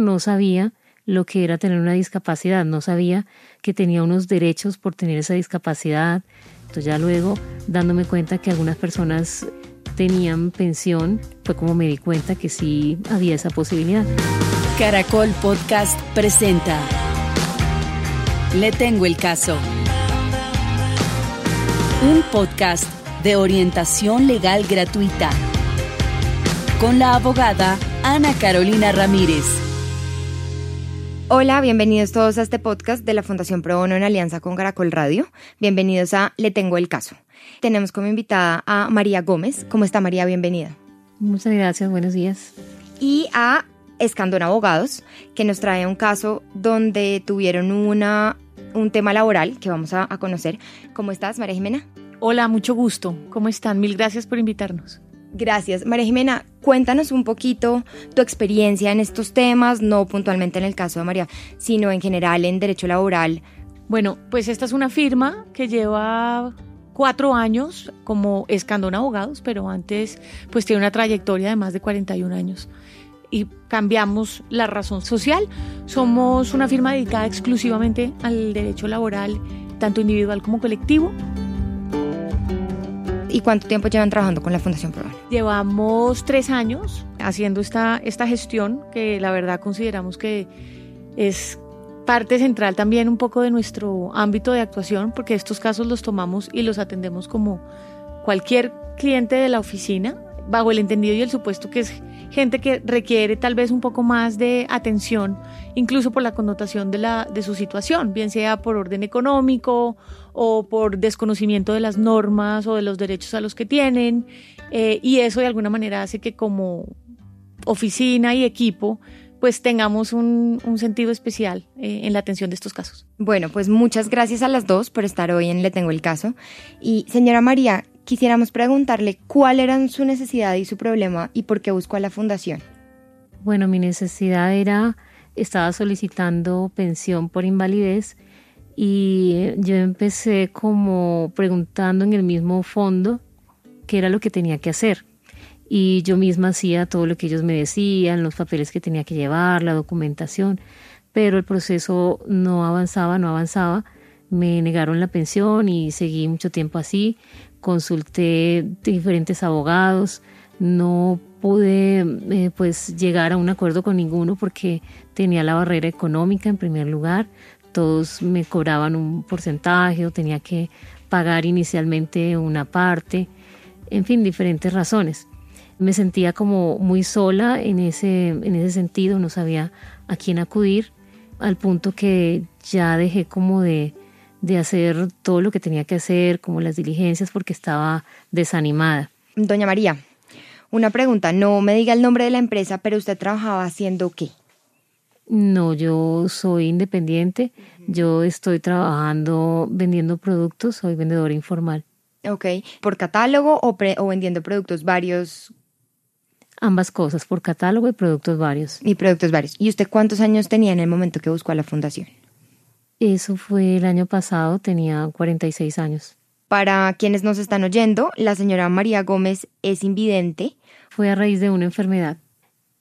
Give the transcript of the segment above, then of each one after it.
no sabía lo que era tener una discapacidad, no sabía que tenía unos derechos por tener esa discapacidad. Entonces ya luego, dándome cuenta que algunas personas tenían pensión, fue como me di cuenta que sí había esa posibilidad. Caracol Podcast presenta Le tengo el caso. Un podcast de orientación legal gratuita con la abogada Ana Carolina Ramírez. Hola, bienvenidos todos a este podcast de la Fundación Pro Bono en alianza con Caracol Radio. Bienvenidos a Le Tengo el Caso. Tenemos como invitada a María Gómez. ¿Cómo está María? Bienvenida. Muchas gracias, buenos días. Y a Escandón Abogados, que nos trae un caso donde tuvieron una, un tema laboral que vamos a, a conocer. ¿Cómo estás, María Jimena? Hola, mucho gusto. ¿Cómo están? Mil gracias por invitarnos. Gracias. María Jimena, cuéntanos un poquito tu experiencia en estos temas, no puntualmente en el caso de María, sino en general en derecho laboral. Bueno, pues esta es una firma que lleva cuatro años como Escandón Abogados, pero antes pues tiene una trayectoria de más de 41 años. Y cambiamos la razón social. Somos una firma dedicada exclusivamente al derecho laboral, tanto individual como colectivo. ¿Y cuánto tiempo llevan trabajando con la Fundación Pro Llevamos tres años haciendo esta, esta gestión que la verdad consideramos que es parte central también un poco de nuestro ámbito de actuación porque estos casos los tomamos y los atendemos como cualquier cliente de la oficina bajo el entendido y el supuesto que es gente que requiere tal vez un poco más de atención, incluso por la connotación de, la, de su situación, bien sea por orden económico o por desconocimiento de las normas o de los derechos a los que tienen. Eh, y eso de alguna manera hace que como oficina y equipo pues tengamos un, un sentido especial eh, en la atención de estos casos. Bueno, pues muchas gracias a las dos por estar hoy en Le Tengo el Caso. Y señora María, quisiéramos preguntarle cuál era su necesidad y su problema y por qué buscó a la fundación. Bueno, mi necesidad era, estaba solicitando pensión por invalidez y yo empecé como preguntando en el mismo fondo qué era lo que tenía que hacer. Y yo misma hacía todo lo que ellos me decían, los papeles que tenía que llevar, la documentación, pero el proceso no avanzaba, no avanzaba. Me negaron la pensión y seguí mucho tiempo así. Consulté diferentes abogados, no pude eh, pues llegar a un acuerdo con ninguno porque tenía la barrera económica en primer lugar, todos me cobraban un porcentaje o tenía que pagar inicialmente una parte, en fin, diferentes razones. Me sentía como muy sola en ese, en ese sentido, no sabía a quién acudir, al punto que ya dejé como de, de hacer todo lo que tenía que hacer, como las diligencias, porque estaba desanimada. Doña María, una pregunta, no me diga el nombre de la empresa, pero usted trabajaba haciendo qué? No, yo soy independiente. Yo estoy trabajando vendiendo productos, soy vendedora informal. Ok, ¿por catálogo o, o vendiendo productos varios? Ambas cosas, por catálogo y productos varios. Y productos varios. ¿Y usted cuántos años tenía en el momento que buscó a la fundación? Eso fue el año pasado, tenía 46 años. Para quienes nos están oyendo, la señora María Gómez es invidente. Fue a raíz de una enfermedad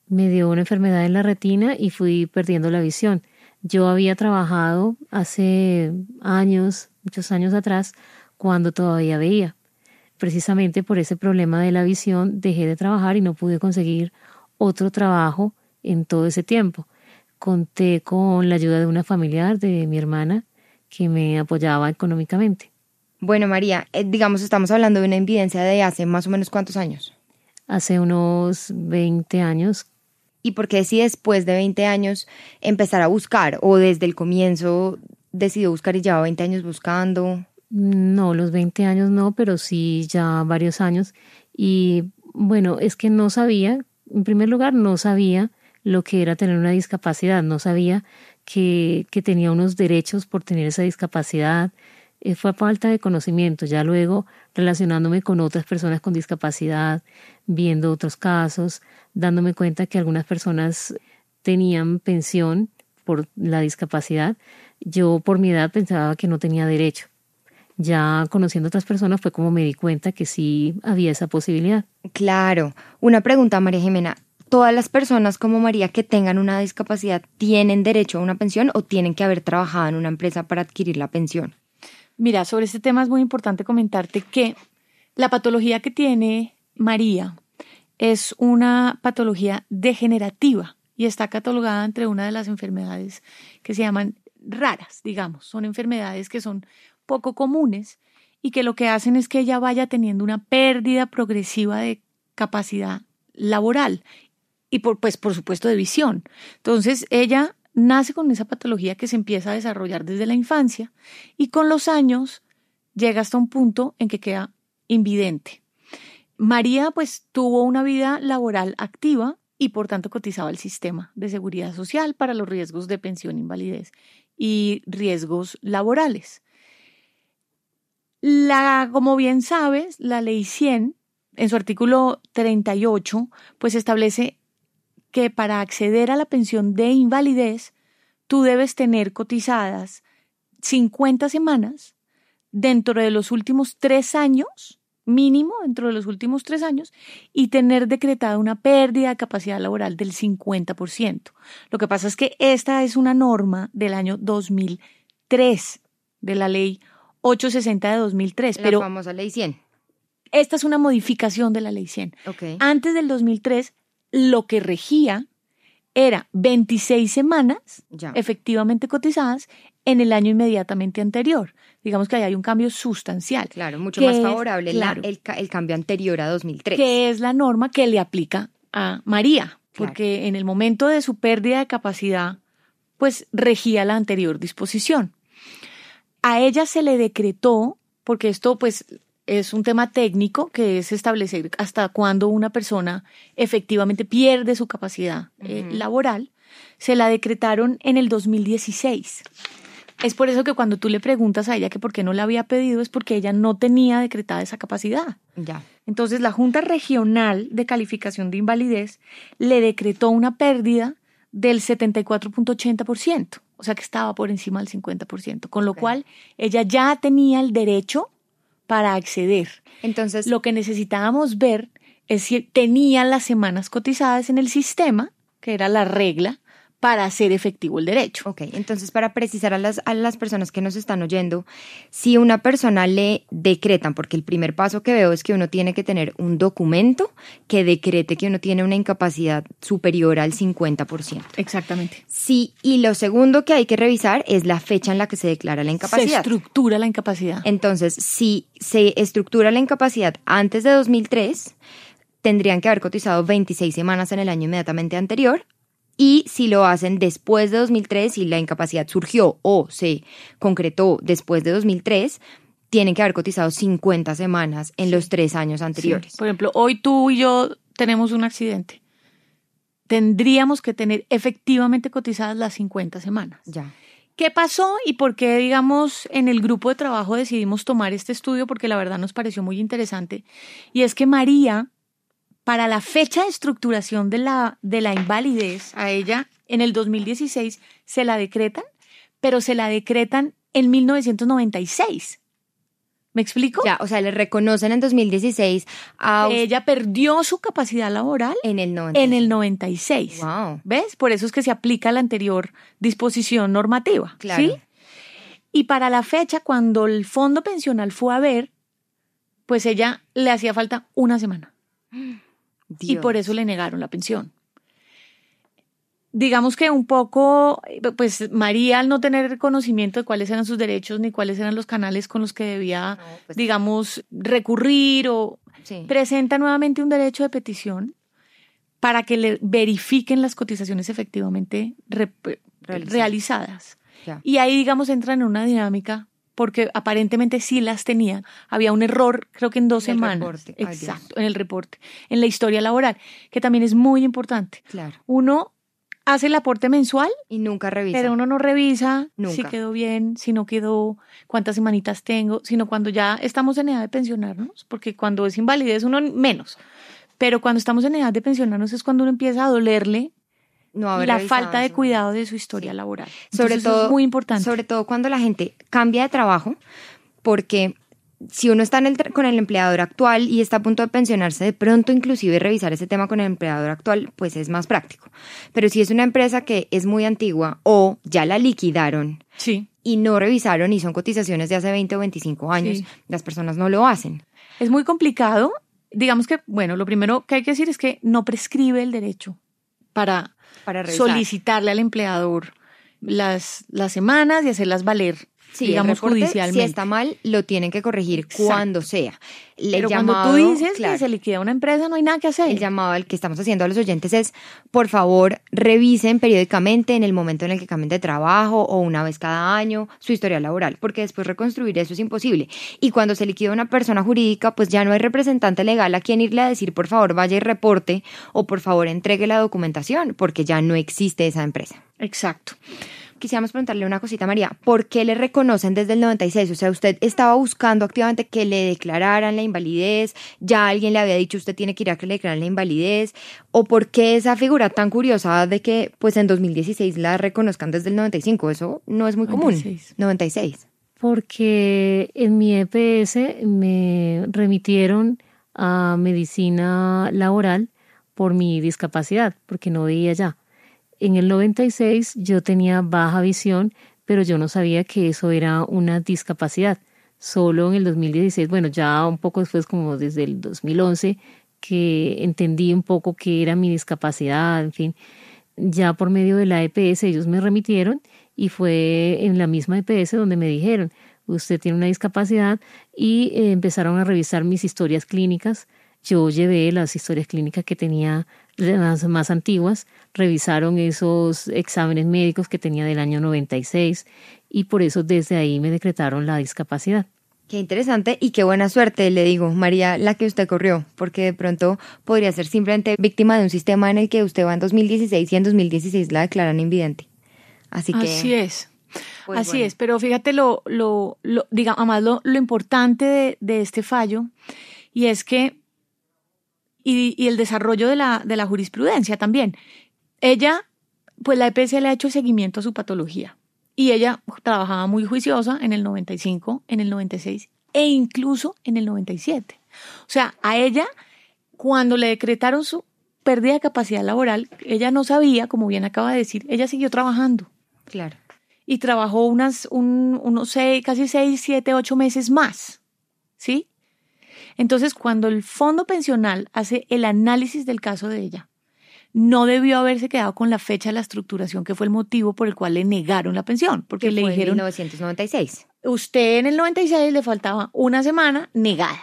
me dio una enfermedad en la retina y fui perdiendo la visión. Yo había trabajado hace años, muchos años atrás, cuando todavía veía. Precisamente por ese problema de la visión dejé de trabajar y no pude conseguir otro trabajo en todo ese tiempo. Conté con la ayuda de una familiar de mi hermana que me apoyaba económicamente. Bueno, María, eh, digamos, estamos hablando de una invidencia de hace más o menos cuántos años. Hace unos 20 años ¿Y por qué si después de 20 años empezar a buscar o desde el comienzo decidió buscar y lleva 20 años buscando? No, los 20 años no, pero sí ya varios años. Y bueno, es que no sabía, en primer lugar, no sabía lo que era tener una discapacidad, no sabía que, que tenía unos derechos por tener esa discapacidad. Eh, fue falta de conocimiento. Ya luego, relacionándome con otras personas con discapacidad, viendo otros casos, dándome cuenta que algunas personas tenían pensión por la discapacidad, yo por mi edad pensaba que no tenía derecho. Ya conociendo otras personas fue como me di cuenta que sí había esa posibilidad. Claro. Una pregunta, María Jimena. ¿Todas las personas como María que tengan una discapacidad tienen derecho a una pensión o tienen que haber trabajado en una empresa para adquirir la pensión? Mira, sobre este tema es muy importante comentarte que la patología que tiene María es una patología degenerativa y está catalogada entre una de las enfermedades que se llaman raras, digamos. Son enfermedades que son poco comunes y que lo que hacen es que ella vaya teniendo una pérdida progresiva de capacidad laboral y por, pues por supuesto de visión. Entonces ella nace con esa patología que se empieza a desarrollar desde la infancia y con los años llega hasta un punto en que queda invidente. María pues tuvo una vida laboral activa y por tanto cotizaba el sistema de seguridad social para los riesgos de pensión invalidez y riesgos laborales. La, como bien sabes, la ley 100, en su artículo 38, pues establece que para acceder a la pensión de invalidez, tú debes tener cotizadas 50 semanas dentro de los últimos tres años, mínimo dentro de los últimos tres años, y tener decretada una pérdida de capacidad laboral del 50%. Lo que pasa es que esta es una norma del año 2003 de la ley 860 de 2003. La pero famosa ley 100. esta es una modificación de la ley 100. Ok. Antes del 2003, lo que regía era 26 semanas Ya. efectivamente cotizadas en el año inmediatamente anterior. Digamos que ahí hay un cambio sustancial, Claro, mucho más es- favorable la- claro. el, ca- el cambio anterior a 2003. que es la norma que le aplica a María, Claro. porque en el momento de su pérdida de capacidad, pues regía la anterior disposición. A ella se le decretó, porque esto pues es un tema técnico, que es establecer hasta cuándo una persona efectivamente pierde su capacidad eh, laboral, se la decretaron en el 2016. Es por eso que cuando tú le preguntas a ella que por qué no la había pedido, es porque ella no tenía decretada esa capacidad. Ya. Entonces, la Junta Regional de Calificación de Invalidez le decretó una pérdida del 74.80%, o sea que estaba por encima del 50%, con lo cual ella ya tenía el derecho para acceder. Entonces, Lo que necesitábamos ver es si tenía las semanas cotizadas en el sistema, que era la regla, para hacer efectivo el derecho. Ok, entonces para precisar a las, a las personas que nos están oyendo, si una persona le decretan, porque el primer paso que veo es que uno tiene que tener un documento que decrete que uno tiene una incapacidad superior al 50%. Exactamente. Sí, y lo segundo que hay que revisar es la fecha en la que se declara la Se incapacidad. estructura la incapacidad. Entonces, si se estructura la incapacidad antes de 2003, tendrían que haber cotizado 26 semanas en el año inmediatamente anterior. Y si lo hacen después de 2003, si la incapacidad surgió o se concretó después de 2003, tienen que haber cotizado 50 semanas en los tres años anteriores. Sí. Por ejemplo, hoy tú y yo tenemos un accidente. Tendríamos que tener efectivamente cotizadas las 50 semanas. Ya. ¿Qué pasó y por qué, digamos, en el grupo de trabajo decidimos tomar este estudio? Porque la verdad nos pareció muy interesante. Y es que María, para la fecha de estructuración de la, de la invalidez, a ella en el 2016 se la decretan, pero se la decretan en 1996. ¿Me explico? Ya, o sea, le reconocen en 2016 a ella perdió su capacidad laboral en el 90. en el 96. Wow. ¿Ves? Por eso es que se aplica la anterior disposición normativa. Claro. ¿sí? Y para la fecha, cuando el fondo pensional fue a ver, pues ella le hacía falta una semana. Y por eso le negaron la pensión. Digamos que un poco, pues María al no tener conocimiento de cuáles eran sus derechos ni cuáles eran los canales con los que debía, No, pues- digamos, recurrir o Sí. presenta nuevamente un derecho de petición para que le verifiquen las cotizaciones efectivamente Realizadas. realizadas. Y ahí, digamos, entran en una dinámica porque aparentemente sí las tenía. Había un error, creo que en dos En el semanas. Dios. Exacto, en el reporte, en la historia laboral, que también es muy importante. Claro. Uno hace el aporte mensual, Y nunca revisa. pero uno no revisa si Nunca. quedó bien, si no quedó, cuántas semanitas tengo, sino cuando ya estamos en edad de pensionarnos, porque cuando es invalidez uno menos. Pero cuando estamos en edad de pensionarnos es cuando uno empieza a dolerle no haber la falta de cuidado de su historia Sí. laboral. Sobre Entonces, eso todo, es muy importante. Sobre todo cuando la gente cambia de trabajo, porque si uno está en el, con el empleador actual y está a punto de pensionarse, de pronto inclusive revisar ese tema con el empleador actual, pues es más práctico. Pero si es una empresa que es muy antigua o ya la liquidaron Sí. y no revisaron y son cotizaciones de hace 20 o 25 años, Sí. las personas no lo hacen. Es muy complicado. Digamos que, bueno, lo primero que hay que decir es que no prescribe el derecho para Para solicitarle al empleador las, las semanas y hacerlas valer, Sí, el digamos, reporte, judicialmente. Si está mal, lo tienen que corregir Exacto. cuando sea. El Pero llamado, cuando tú dices claro, que se liquida una empresa, no hay nada que hacer. el llamado al que estamos haciendo a los oyentes es, por favor, revisen periódicamente en el momento en el que cambien de trabajo o una vez cada año su historia laboral, porque después reconstruir eso es imposible. Y cuando se liquida una persona jurídica, pues ya no hay representante legal a quien irle a decir, por favor, vaya y reporte o por favor entregue la documentación, porque ya no existe esa empresa. Exacto. Quisiéramos preguntarle una cosita, María. ¿Por qué le reconocen desde el 96? O sea, usted estaba buscando activamente que le declararan la invalidez, ya alguien le había dicho usted tiene que ir a que le declaren la invalidez, o por qué esa figura tan curiosa de que pues en 2016 la reconozcan desde el 95? Eso no es muy común. 96. 96. porque en mi EPS me remitieron a medicina laboral por mi discapacidad, porque no veía ya. En el 96 yo tenía baja visión, pero yo no sabía que eso era una discapacidad. Solo en el 2016, bueno, ya un poco después, como desde el 2011, que entendí un poco qué era mi discapacidad, en fin, ya por medio de la EPS ellos me remitieron y fue en la misma EPS donde me dijeron, usted tiene una discapacidad y eh, empezaron a revisar mis historias clínicas. Yo llevé las historias clínicas que tenía las más antiguas, revisaron esos exámenes médicos que tenía del año 96 y por eso desde ahí me decretaron la discapacidad. Qué interesante y qué buena suerte, le digo, María, la que usted corrió, porque de pronto podría ser simplemente víctima de un sistema en el que usted va en 2016 y en 2016 la declaran invidente. Así que... Así es. pues Así bueno. es, pero fíjate lo, lo, lo diga, además lo, lo importante de, de este fallo, y es que, y, y el desarrollo de la, de la jurisprudencia también. Ella, pues la EPS le ha hecho seguimiento a su patología, y ella trabajaba muy juiciosa en el 95, en el 96 e incluso en el 97. O sea, a ella, cuando le decretaron su pérdida de capacidad laboral, ella no sabía, como bien acaba de decir, ella siguió trabajando Claro. y trabajó unas, un, unos seis, casi seis, siete, ocho meses más. ¿Sí? Entonces, cuando el fondo pensional hace el análisis del caso de ella, no debió haberse quedado con la fecha de la estructuración, que fue el motivo por el cual le negaron la pensión, porque Que le fue en dijeron, 1996. usted en el 96 le faltaba una semana negada.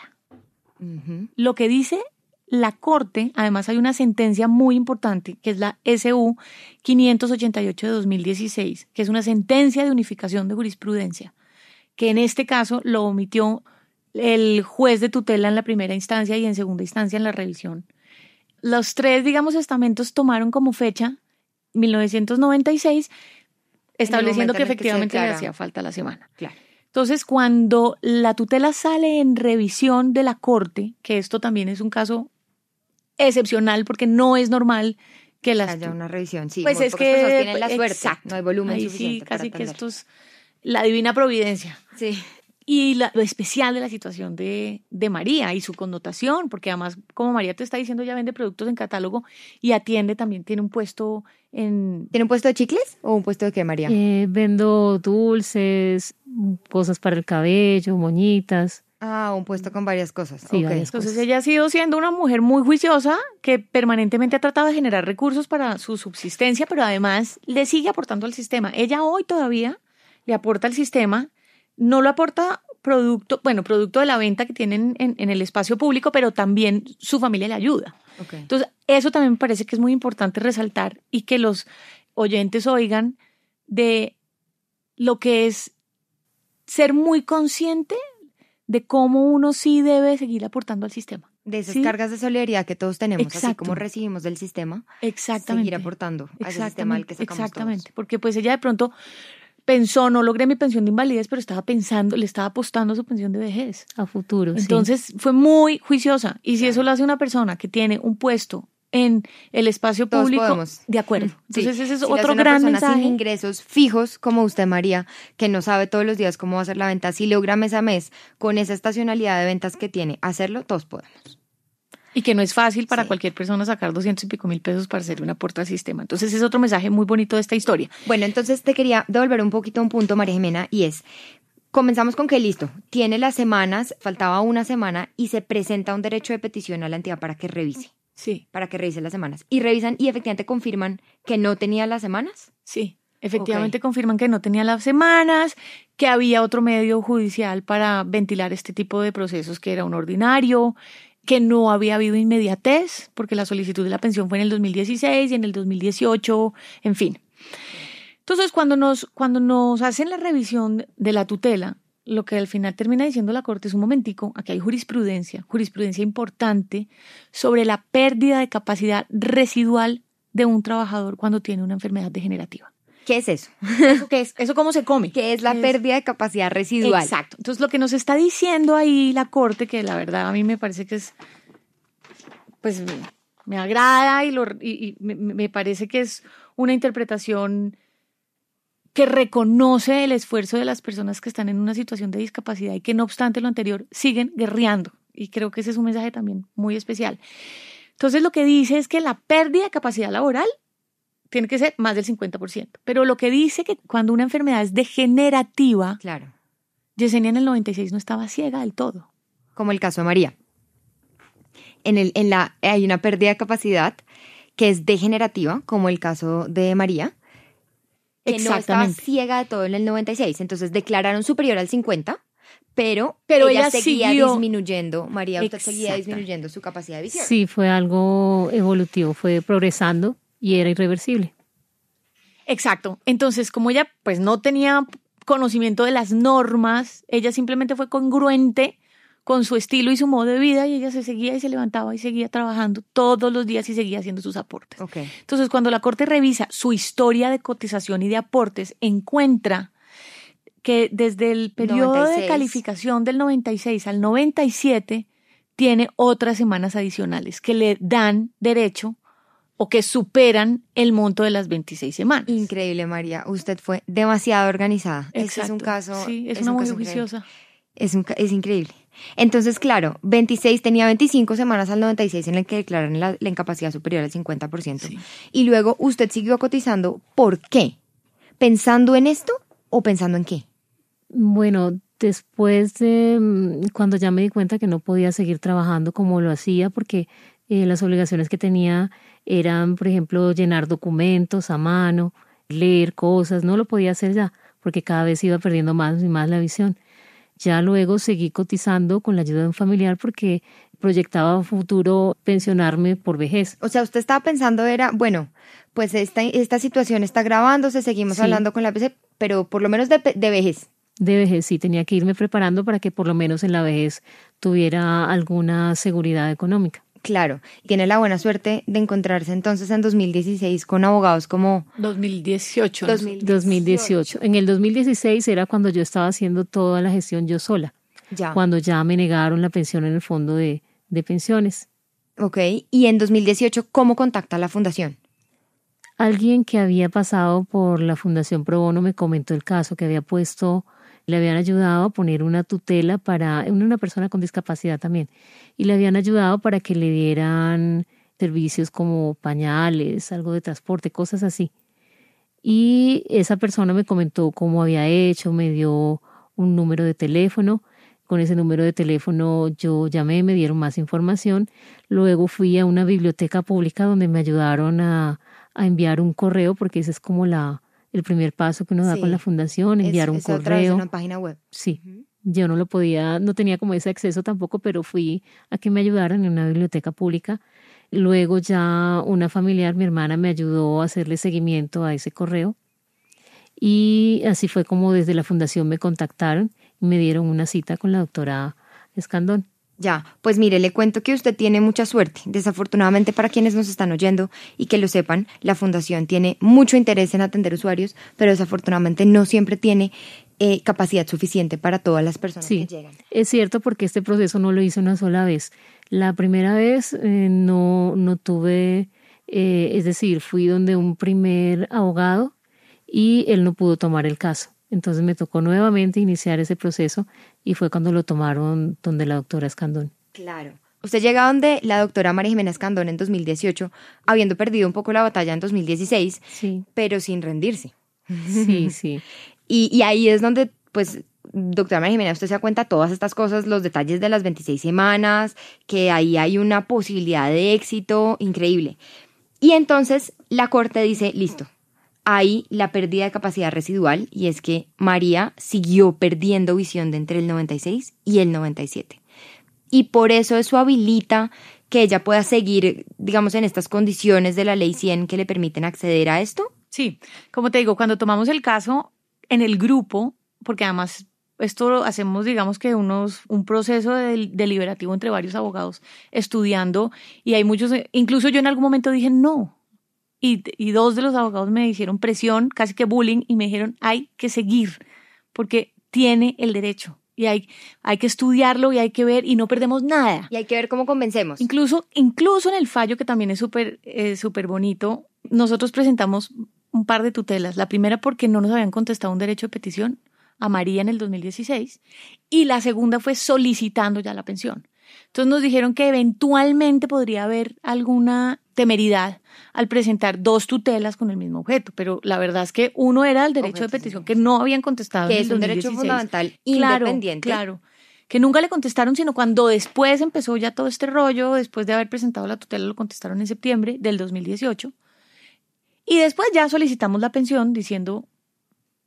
Lo que dice la Corte, además hay una sentencia muy importante, que es la SU 588 de 2016, que es una sentencia de unificación de jurisprudencia, que en este caso lo omitió el juez de tutela en la primera instancia y en segunda instancia en la revisión. Los tres, digamos, estamentos tomaron como fecha 1996, estableciendo que que efectivamente le hacía falta la semana. Claro. Entonces, cuando la tutela sale en revisión de la Corte, que esto también es un caso excepcional porque no es normal que las... Haya una revisión, sí. pues es que... tienen la suerte. exacto. No hay volumen Ahí suficiente sí, para casi que atender. esto es la divina providencia. Sí. Y la- lo especial de la situación de, de María y su connotación, porque además, como María te está diciendo, ya vende productos en catálogo y atiende, también tiene un puesto en... ¿Tiene un puesto de chicles o un puesto de qué, María? Eh, vendo dulces, cosas para el cabello, moñitas. Ah, un puesto con varias cosas. Sí, varias Entonces cosas. ella ha sido siendo una mujer muy juiciosa que permanentemente ha tratado de generar recursos para su subsistencia, pero además le sigue aportando al sistema. Ella hoy todavía le aporta al sistema, no lo aporta producto, bueno, producto de la venta que tienen en, en el espacio público, pero también su familia le ayuda. Entonces, eso también me parece que es muy importante resaltar y que los oyentes oigan de lo que es ser muy consciente de cómo uno sí debe seguir aportando al sistema. De esas Sí. cargas de solidaridad que todos tenemos, así como recibimos del sistema, Exactamente. seguir aportando a ese sistema al que sacamos exactamente. todos. Porque pues ella de pronto pensó, no logré mi pensión de invalidez, pero estaba pensando, le estaba apostando a su pensión de vejez. A futuro, sí. Entonces fue muy juiciosa. Y si eso lo hace una persona que tiene un puesto en el espacio Todos público. podemos. De acuerdo. Sí. Entonces ese es Si otro una gran persona mensaje. sin ingresos fijos como usted, María, que no sabe todos los días cómo va a ser la venta, si logra mes a mes con esa estacionalidad de ventas que tiene, hacerlo, todos podemos. Y que no es fácil para Sí. cualquier persona sacar 200 y pico mil pesos para hacer un aporte al sistema. Entonces es otro mensaje muy bonito de esta historia. Bueno, entonces te quería devolver un poquito a un punto, María Jimena, y es, comenzamos con que listo, tiene las semanas, faltaba una semana y se presenta un derecho de petición a la entidad para que revise, Sí, para que revise las semanas. Y revisan y efectivamente confirman que no tenía las semanas. sí. Efectivamente confirman que no tenía las semanas, que había otro medio judicial para ventilar este tipo de procesos que era un ordinario, que no había habido inmediatez, porque la solicitud de la pensión fue en el 2016 y en el 2018, en fin. Entonces, cuando nos, cuando nos hacen la revisión de la tutela, lo que al final termina diciendo la Corte es un momentico, aquí hay jurisprudencia, jurisprudencia importante sobre la pérdida de capacidad residual de un trabajador cuando tiene una enfermedad degenerativa. ¿Qué es eso? ¿Eso qué es? ¿Eso cómo se come? ¿Qué es la Es- pérdida de capacidad residual? Exacto. Entonces, lo que nos está diciendo ahí la Corte, que la verdad a mí me parece que es, pues me agrada y, lo, y, y me, me parece que es una interpretación que reconoce el esfuerzo de las personas que están en una situación de discapacidad y que no obstante lo anterior siguen guerreando. Y creo que ese es un mensaje también muy especial. Entonces lo que dice es que la pérdida de capacidad laboral tiene que ser más del 50%. Pero lo que dice que cuando una enfermedad es degenerativa, Claro, Yesenia en el 96 no estaba ciega del todo. como el caso de María. En, el, en la, hay una pérdida de capacidad que es degenerativa, como el caso de María, que no estaba ciega de todo en el 96. Entonces declararon superior al 50, pero, Pero ella, ella seguía siguió- disminuyendo, María, usted seguía disminuyendo su capacidad de visión. Sí, fue algo evolutivo, fue progresando y era irreversible. Exacto. Entonces, como ella pues no tenía conocimiento de las normas, ella simplemente fue congruente con su estilo y su modo de vida y ella se seguía y se levantaba y seguía trabajando todos los días y seguía haciendo sus aportes. Entonces, cuando la Corte revisa su historia de cotización y de aportes, encuentra que desde el periodo 96. de calificación del 96 al 97 tiene otras semanas adicionales que le dan derecho o que superan el monto de las 26 semanas. Increíble, María. Usted fue demasiado organizada. Este es un Exacto. caso. Sí, es, un una increíble. juiciosa. Es, un es increíble. Entonces, claro, 26 tenía 25 semanas al 96 en el que declaran la, la incapacidad superior al 50%. Sí. Y luego usted siguió cotizando. ¿Por qué? ¿Pensando en esto o pensando en qué? Bueno, después de mm, cuando ya me di cuenta que no podía seguir trabajando como lo hacía, porque eh, las obligaciones que tenía eran, por ejemplo, llenar documentos a mano, leer cosas, no lo podía hacer ya, porque cada vez iba perdiendo más y más la visión. Ya luego seguí cotizando con la ayuda de un familiar porque proyectaba futuro pensionarme por vejez. O sea, usted estaba pensando era, bueno, pues esta, esta situación está grabándose, seguimos Sí. hablando con la PC, pero por lo menos de, de vejez. De vejez sí tenía que irme preparando para que por lo menos en la vejez tuviera alguna seguridad económica. Claro, tiene la buena suerte de encontrarse entonces en 2016 con abogados como 2018. 2018. En el 2016 era cuando yo estaba haciendo toda la gestión yo sola, Ya. cuando ya me negaron la pensión en el fondo de, de pensiones. Ok, y en 2018, ¿cómo contacta la fundación? Alguien que había pasado por la Fundación Pro Bono me comentó el caso, que había puesto, le habían ayudado a poner una tutela para una persona con discapacidad también, y le habían ayudado para que le dieran servicios como pañales, algo de transporte, cosas así. Y esa persona me comentó cómo había hecho, me dio un número de teléfono. Con ese número de teléfono yo llamé, me dieron más información. Luego fui a una biblioteca pública donde me ayudaron a, a enviar un correo, porque ese es como la, el primer paso que uno da Sí. con la fundación, enviar Es- un es a través de correo. una página web. Sí, yo no lo podía, no tenía como ese acceso tampoco, pero fui a que me ayudaran en una biblioteca pública. Luego ya una familiar, mi hermana, me ayudó a hacerle seguimiento a ese correo. Y así fue como desde la fundación me contactaron y me dieron una cita con la doctora Escandón. Ya, pues mire, le cuento que usted tiene mucha suerte. Desafortunadamente para quienes nos están oyendo y que lo sepan, la fundación tiene mucho interés en atender usuarios, pero desafortunadamente no siempre tiene eh, capacidad suficiente para todas las personas Sí, que llegan. es cierto porque este proceso no lo hice una sola vez. La primera vez eh, no, no tuve, eh, es decir, fui donde un primer abogado y él no pudo tomar el caso. Entonces me tocó nuevamente iniciar ese proceso y fue cuando lo tomaron donde la doctora Escandón. Claro. Usted llega donde la doctora María Jimena Escandón en 2018, habiendo perdido un poco la batalla en 2016, sí. pero sin rendirse. Sí, sí. y, y ahí es donde, pues, doctora María Jimena, usted se da cuenta todas estas cosas, los detalles de las 26 semanas, que ahí hay una posibilidad de éxito increíble. Y entonces la corte dice, listo, hay la pérdida de capacidad residual y es que María siguió perdiendo visión de entre el 96 y el 97. Y por eso eso habilita que ella pueda seguir, digamos, en estas condiciones de la ley 100 que le permiten acceder a esto. Sí, como te digo, cuando tomamos el caso en el grupo, porque además esto lo hacemos, digamos que unos, un proceso deliberativo entre varios abogados estudiando y hay muchos, incluso yo en algún momento dije no, y, dos de los abogados me hicieron presión, casi que bullying, y me dijeron, hay que seguir, porque tiene el derecho. Y hay, hay que estudiarlo y hay que ver y no perdemos nada. Y hay que ver cómo convencemos. Incluso, incluso en el fallo, que también es súper eh, súper bonito, nosotros presentamos un par de tutelas. La primera porque no nos habían contestado un derecho de petición a María en el 2016 y la segunda fue solicitando ya la pensión. Entonces nos dijeron que eventualmente podría haber alguna temeridad al presentar dos tutelas con el mismo objeto, pero la verdad es que uno era el derecho de petición que no habían contestado. Que es un derecho fundamental independiente. Claro, que nunca le contestaron, sino cuando después empezó ya todo este rollo, después de haber presentado la tutela, lo contestaron en septiembre del 2018. Y después ya solicitamos la pensión diciendo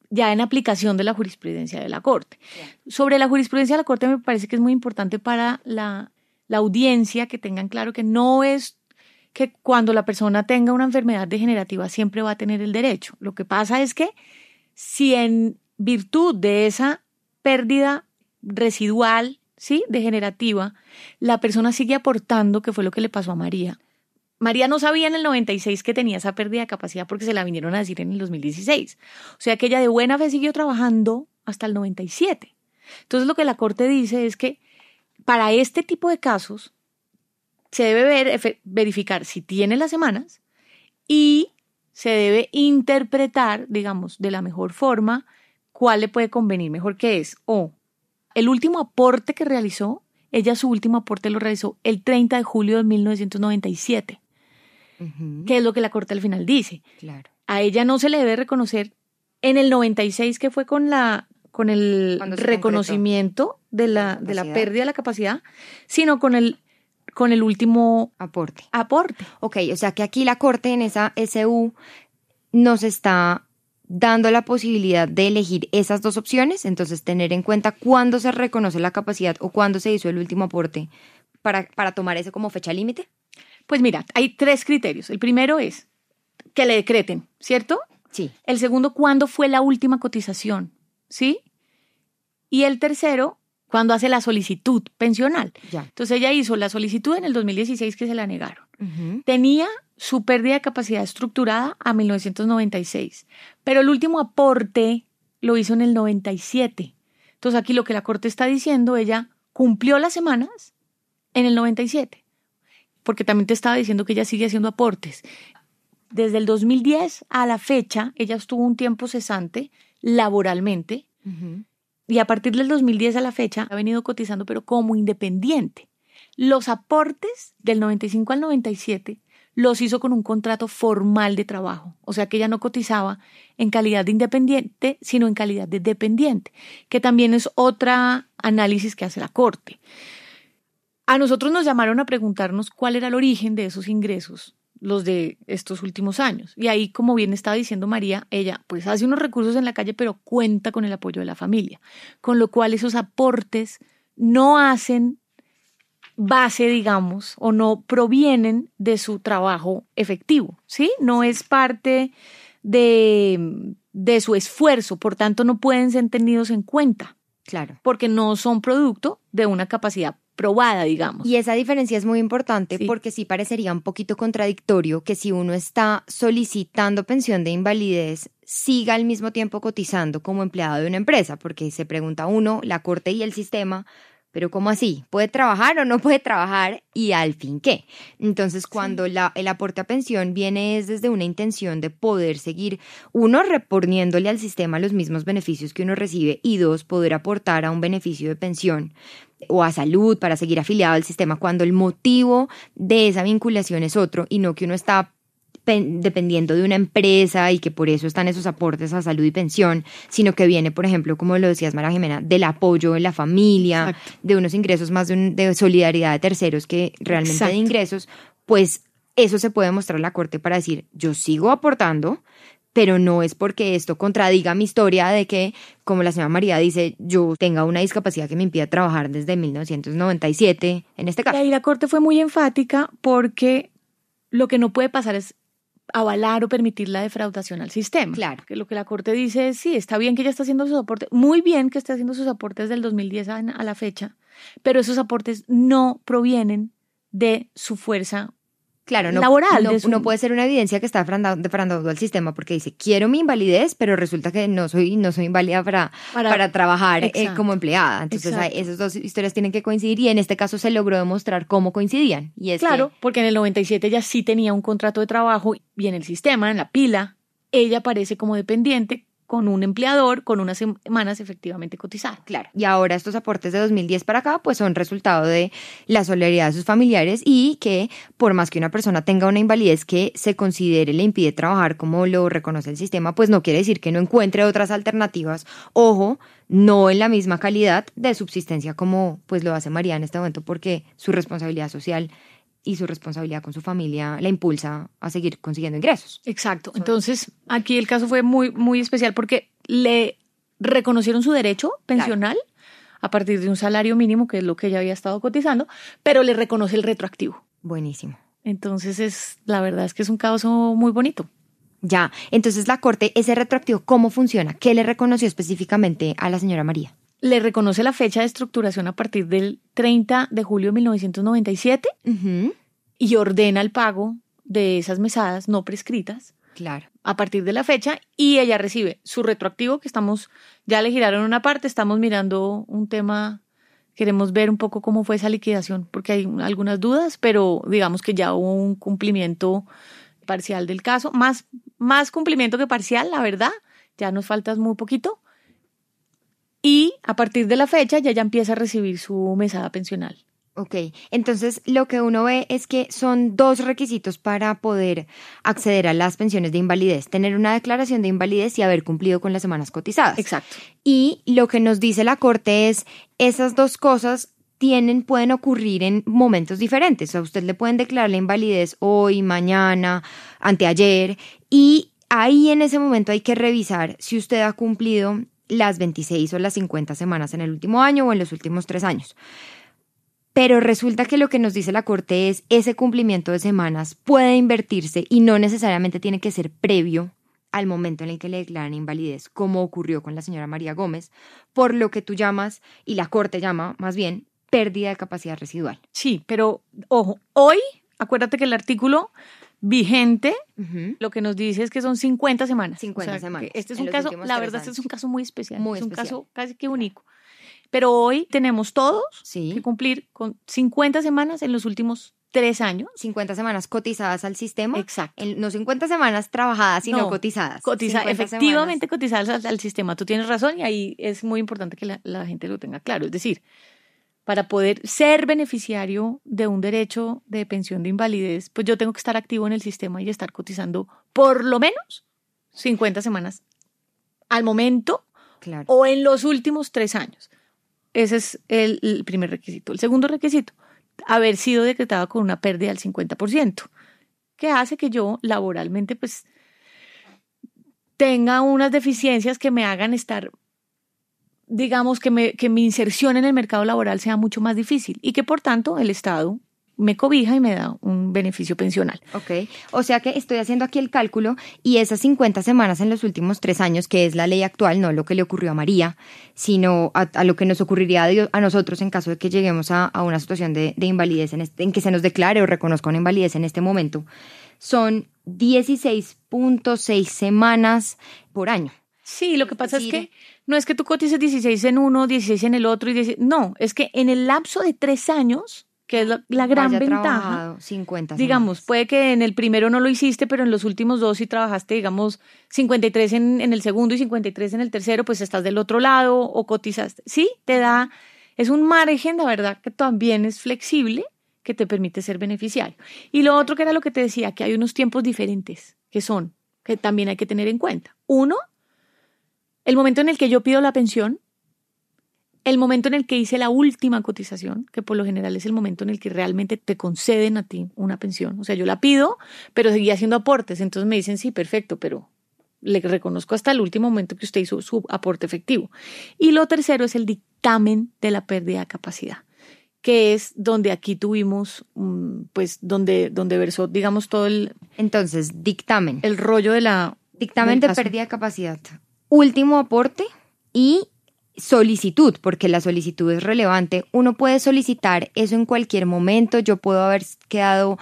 ya en aplicación de la jurisprudencia de la Corte. Sobre la jurisprudencia de la Corte me parece que es muy importante para la, la audiencia que tengan claro que no es que cuando la persona tenga una enfermedad degenerativa siempre va a tener el derecho. Lo que pasa es que si en virtud de esa pérdida residual, ¿sí? degenerativa, la persona sigue aportando, que fue lo que le pasó a María, María no sabía en el 96 que tenía esa pérdida de capacidad porque se la vinieron a decir en el 2016. O sea que ella de buena fe siguió trabajando hasta el 97. Entonces lo que la Corte dice es que para este tipo de casos se debe ver, verificar si tiene las semanas y se debe interpretar, digamos, de la mejor forma cuál le puede convenir mejor que es o el último aporte que realizó, ella su último aporte lo realizó el 30 de julio de 1997 que es lo que la Corte al final dice. Claro. A ella no se le debe reconocer en el 96 que fue con la con el reconocimiento de la, de la pérdida de la capacidad, sino con el con el último aporte. Aporte. Ok, o sea que aquí la Corte en esa SU nos está dando la posibilidad de elegir esas dos opciones, entonces tener en cuenta cuándo se reconoce la capacidad o cuándo se hizo el último aporte para, para tomar eso como fecha límite. Pues mira, hay tres criterios. El primero es que le decreten, ¿cierto? Sí. El segundo, ¿cuándo fue la última cotización? ¿Sí? Y el tercero, cuando hace la solicitud pensional. Ya. Entonces ella hizo la solicitud en el 2016 que se la negaron. Tenía su pérdida de capacidad estructurada a 1996, pero el último aporte lo hizo en el 97. Entonces aquí lo que la Corte está diciendo, ella cumplió las semanas en el 97 porque también te estaba diciendo que ella sigue haciendo aportes. Desde el 2010 a la fecha, ella estuvo un tiempo cesante laboralmente y a partir del 2010 a la fecha ha venido cotizando, pero como independiente. Los aportes del 95 al 97 los hizo con un contrato formal de trabajo, o sea que ella no cotizaba en calidad de independiente, sino en calidad de dependiente, que también es otra análisis que hace la Corte. A nosotros nos llamaron a preguntarnos cuál era el origen de esos ingresos, los de estos últimos años. Y ahí, como bien estaba diciendo María, ella pues hace unos recursos en la calle, pero cuenta con el apoyo de la familia, con lo cual esos aportes no hacen base, digamos, o no provienen de su trabajo efectivo, ¿sí? No es parte de, de su esfuerzo, por tanto no pueden ser tenidos en cuenta. Claro. Porque no son producto de una capacidad probada, digamos. Y esa diferencia es muy importante porque sí parecería un poquito contradictorio que si uno está solicitando pensión de invalidez, siga al mismo tiempo cotizando como empleado de una empresa, porque se pregunta uno, la corte y el sistema, pero ¿cómo así? ¿Puede trabajar o no puede trabajar? ¿Y al fin qué? Entonces, cuando la, el aporte a pensión viene es desde una intención de poder seguir, uno, reponiéndole al sistema los mismos beneficios que uno recibe y dos, poder aportar a un beneficio de pensión o a salud para seguir afiliado al sistema cuando el motivo de esa vinculación es otro y no que uno está dependiendo de una empresa y que por eso están esos aportes a salud y pensión, sino que viene, por ejemplo, como lo decías Mara Jimena, del apoyo en la familia, de unos ingresos más de, solidaridad de terceros que realmente de ingresos, pues eso se puede mostrar a la Corte para decir, yo sigo aportando, pero no es porque esto contradiga mi historia de que, como la señora María dice, yo tenga una discapacidad que me impida trabajar desde 1997, en este caso. Y ahí la Corte fue muy enfática porque lo que no puede pasar es avalar o permitir la defraudación al sistema. Claro. Que lo que la Corte dice es, sí, está bien que ella está haciendo sus aportes, muy bien que esté haciendo sus aportes del 2010 a la fecha, pero esos aportes no provienen de su fuerza claro, no, laboral. No, puede ser una evidencia que está defraudando al sistema porque dice, quiero mi invalidez, pero resulta que no soy, no soy inválida para, para, trabajar eh, como empleada. Entonces, esas dos historias tienen que coincidir y en este caso se logró demostrar cómo coincidían. Y es claro, porque en el 97 ella sí tenía un contrato de trabajo y en el sistema, en la pila, ella aparece como dependiente con un empleador con unas semanas efectivamente cotizadas. Claro. Y ahora estos aportes de 2010 para acá pues son resultado de la solidaridad de sus familiares y que por más que una persona tenga una invalidez que se considere le impide trabajar como lo reconoce el sistema, pues no quiere decir que no encuentre otras alternativas. Ojo, no en la misma calidad de subsistencia como pues lo hace María en este momento porque su responsabilidad social y su responsabilidad con su familia la impulsa a seguir consiguiendo ingresos. Exacto. Entonces, aquí el caso fue muy, muy especial porque le reconocieron su derecho pensional a partir de un salario mínimo, que es lo que ella había estado cotizando, pero le reconoce el retroactivo. Buenísimo. Entonces, es, la verdad es que es un caso muy bonito. Ya, entonces la Corte, ese retroactivo, ¿cómo funciona? ¿Qué le reconoció específicamente a la señora María? Le reconoce la fecha de estructuración a partir del 30 de julio de 1997 y ordena el pago de esas mesadas no prescritas. Claro. A partir de la fecha y ella recibe su retroactivo que estamos, ya le giraron una parte, estamos mirando un tema, queremos ver un poco cómo fue esa liquidación porque hay algunas dudas, pero digamos que ya hubo un cumplimiento parcial del caso, más, más cumplimiento que parcial, la verdad, ya nos falta muy poquito y a partir de la fecha ya empieza a recibir su mesada pensional. Ok, entonces lo que uno ve es que son dos requisitos para poder acceder a las pensiones de invalidez, tener una declaración de invalidez y haber cumplido con las semanas cotizadas. Exacto. Y lo que nos dice la Corte es, esas dos cosas tienen, pueden ocurrir en momentos diferentes. A usted le pueden declarar la invalidez hoy, mañana, anteayer, y ahí en ese momento hay que revisar si usted ha cumplido las 26 o las 50 semanas en el último año o en los últimos tres años. Pero resulta que lo que nos dice la Corte es ese cumplimiento de semanas puede invertirse y no necesariamente tiene que ser previo al momento en el que le declaran invalidez, como ocurrió con la señora María Gómez, por lo que tú llamas, y la Corte llama más bien, pérdida de capacidad residual. Sí, pero ojo, hoy, acuérdate que el artículo vigente, lo que nos dice es que son 50 semanas. 50 semanas. Este es un caso, la verdad, este es un caso muy especial. es un caso casi que único. Pero hoy tenemos todos que cumplir con 50 semanas en los últimos tres años. 50 semanas cotizadas al sistema. Exacto. no 50 semanas trabajadas, sino cotizadas. efectivamente cotizadas al, sistema. Tú tienes razón y ahí es muy importante que la gente lo tenga claro. Es decir, para poder ser beneficiario de un derecho de pensión de invalidez, pues yo tengo que estar activo en el sistema y estar cotizando por lo menos 50 semanas al momento o en los últimos tres años. Ese es el, primer requisito. El segundo requisito, haber sido decretado con una pérdida del 50%, que hace que yo laboralmente pues tenga unas deficiencias que me hagan estar digamos, que, me, que mi inserción en el mercado laboral sea mucho más difícil y que por tanto el Estado me cobija y me da un beneficio pensional. Ok, o sea que estoy haciendo aquí el cálculo y esas 50 semanas en los últimos tres años, que es la ley actual, no lo que le ocurrió a María, sino a, lo que nos ocurriría a, nosotros en caso de que lleguemos a, una situación de, invalidez, en, este, en que se nos declare o reconozca una invalidez en este momento, son 16.6 semanas por año. Sí, lo que pasa es que no es que tú cotices 16 en uno, 16 en el otro y 16, no, es que en el lapso de tres años, que es la, gran ventaja, 50 digamos, puede que en el primero no lo hiciste, pero en los últimos dos sí trabajaste, digamos, 53 en, en el segundo y 53 en el tercero, pues estás del otro lado o cotizaste. Sí, te da, es un margen, la verdad, que también es flexible, que te permite ser beneficiario. Y lo otro que era lo que te decía, que hay unos tiempos diferentes, que son, que también hay que tener en cuenta. Uno, el momento en el que yo pido la pensión, el momento en el que hice la última cotización, que por lo general es el momento en el que realmente te conceden a ti una pensión. O sea, yo la pido, pero seguía haciendo aportes. Entonces me dicen, sí, perfecto, pero le reconozco hasta el último momento que usted hizo su aporte efectivo. Y lo tercero es el dictamen de la pérdida de capacidad, que es donde aquí tuvimos, mm, pues, donde, donde versó, digamos, todo el... Entonces, dictamen. El rollo de la... Dictamen de pérdida de capacidad último aporte y solicitud, porque la solicitud es relevante. Uno puede solicitar eso en cualquier momento. Yo puedo haber quedado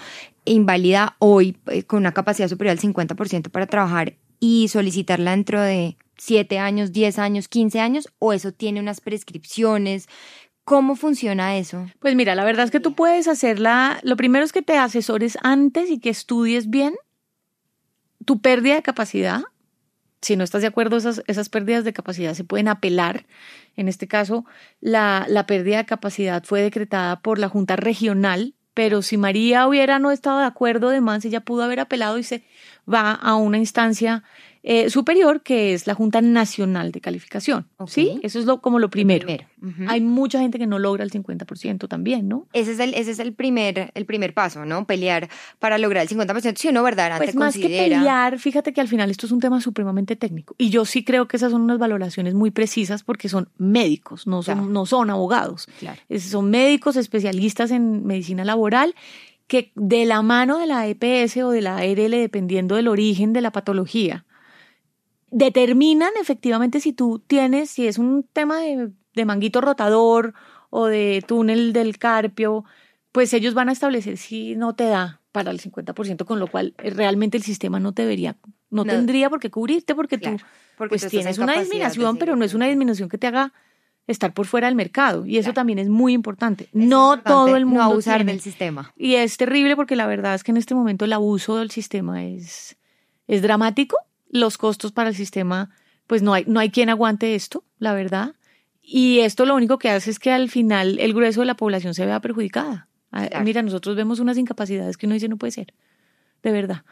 inválida hoy eh, con una capacidad superior al 50% para trabajar y solicitarla dentro de 7 años, 10 años, 15 años, o eso tiene unas prescripciones. ¿Cómo funciona eso? Pues mira, la verdad es que tú puedes hacerla, lo primero es que te asesores antes y que estudies bien tu pérdida de capacidad, si no estás de acuerdo, esas, esas pérdidas de capacidad se pueden apelar. En este caso, la, la pérdida de capacidad fue decretada por la Junta Regional, pero si María hubiera no estado de acuerdo, además ella pudo haber apelado y se va a una instancia eh, superior, que es la Junta Nacional de Calificación. ¿Sí? Eso es lo, como lo primero. Hay mucha gente que no logra el 50% también, ¿no? Ese es el, ese es el primer, el primer paso, ¿no? Pelear para lograr el 50%. Si uno, ¿verdad? Pues más que pelear, fíjate que al final esto es un tema supremamente técnico. Y yo sí creo que esas son unas valoraciones muy precisas porque son médicos, no son, no son abogados. Claro. son médicos especialistas en medicina laboral que de la mano de la EPS o de la ARL, dependiendo del origen de la patología, determinan efectivamente si tú tienes, si es un tema de, de manguito rotador o de túnel del carpio, pues ellos van a establecer si no te da para el 50%, con lo cual eh, realmente el sistema no debería, no, tendría por qué cubrirte porque tú pues tienes una disminución, pero no es una disminución que te haga estar por fuera del mercado y eso también es muy importante. no todo el mundo no abusar del sistema. Y es terrible porque la verdad es que en este momento el abuso del sistema es es dramático los costos para el sistema, pues no hay, no hay quien aguante esto, la verdad. Y esto lo único que hace es que al final el grueso de la población se vea perjudicada. Ah, mira, nosotros vemos unas incapacidades que uno dice no puede ser, de verdad.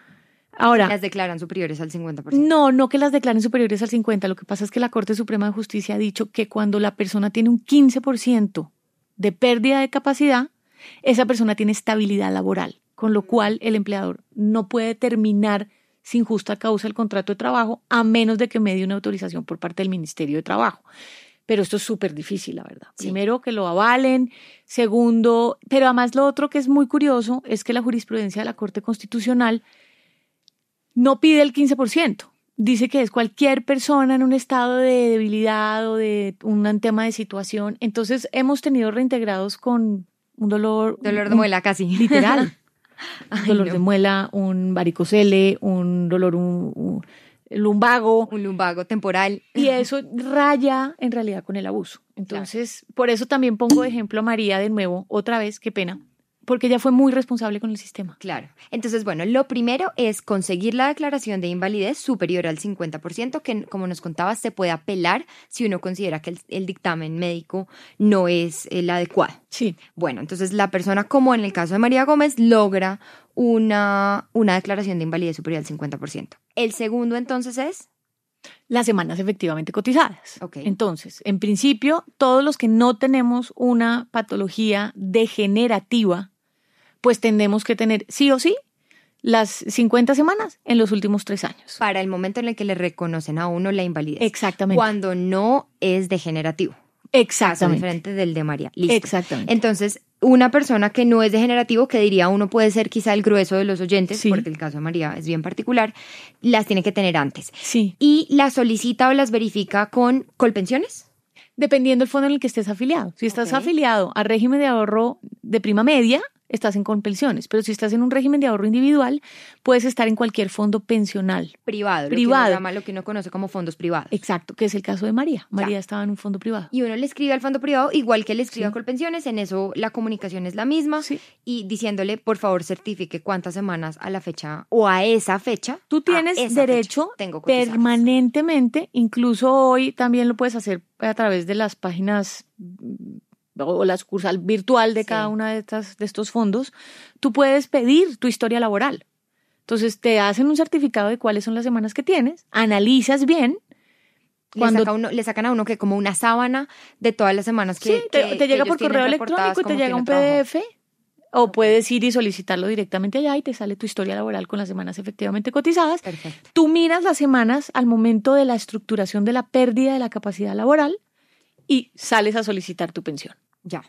Ahora, las declaran superiores al 50%. No, no que las declaren superiores al 50%. Lo que pasa es que la Corte Suprema de Justicia ha dicho que cuando la persona tiene un 15% de pérdida de capacidad, esa persona tiene estabilidad laboral, con lo cual el empleador no puede terminar sin justa causa el contrato de trabajo, a menos de que me dé una autorización por parte del Ministerio de Trabajo. Pero esto es súper difícil, la verdad. Primero, que lo avalen. Segundo, pero además lo otro que es muy curioso es que la jurisprudencia de la Corte Constitucional no pide el 15%. Dice que es cualquier persona en un estado de debilidad o de un tema de situación. Entonces hemos tenido reintegrados con un dolor. Dolor de muela casi. Literal. dolor de muela, un varicocele, un dolor un, lumbago. Un lumbago temporal. Y eso raya en realidad con el abuso. Entonces, por eso también pongo de ejemplo a María de nuevo, otra vez, qué pena, porque ella fue muy responsable con el sistema. Claro. Entonces, bueno, lo primero es conseguir la declaración de invalidez superior al 50%, que como nos contabas, se puede apelar si uno considera que el, dictamen médico no es el adecuado. Sí. Bueno, entonces la persona, como en el caso de María Gómez, logra una, una declaración de invalidez superior al 50%. El segundo entonces es las semanas efectivamente cotizadas. Okay. Entonces, en principio, todos los que no tenemos una patología degenerativa pues tendemos que tener sí o sí las 50 semanas en los últimos tres años. Para el momento en el que le reconocen a uno la invalidez. Exactamente. Cuando no es degenerativo. Exactamente. diferente del de María. Listo. Exactamente. Entonces, una persona que no es degenerativo, que diría uno puede ser quizá el grueso de los oyentes, porque el caso de María es bien particular, las tiene que tener antes. Sí. Y las solicita o las verifica con colpensiones. Dependiendo del fondo en el que estés afiliado. Si estás afiliado a régimen de ahorro de prima media, estás en Colpensiones, pero si estás en un régimen de ahorro individual, puedes estar en cualquier fondo pensional. Privado, Privado. Lo, que llama, lo que uno conoce como fondos privados. Exacto, que es el caso de María. María estaba en un fondo privado. Y uno le escribe al fondo privado, igual que le escribe a Colpensiones, en eso la comunicación es la misma, Sí. y diciéndole, por favor, certifique cuántas semanas a la fecha o a esa fecha. Tú tienes derecho tengo permanentemente, incluso hoy también lo puedes hacer a través de las páginas o la sucursal virtual de Sí. cada una de, estas, de estos fondos, tú puedes pedir tu historia laboral. Entonces te hacen un certificado de cuáles son las semanas que tienes, analizas bien. Le, Cuando saca uno- le sacan a uno que como una sábana de todas las semanas que, Sí, te, que- te llega por correo electrónico y te llega un. PDF. O puedes ir y solicitarlo directamente allá y te sale tu historia laboral con las semanas efectivamente cotizadas. Perfecto. Tú miras las semanas al momento de la estructuración de la pérdida de la capacidad laboral y sales a solicitar tu pensión. Ya.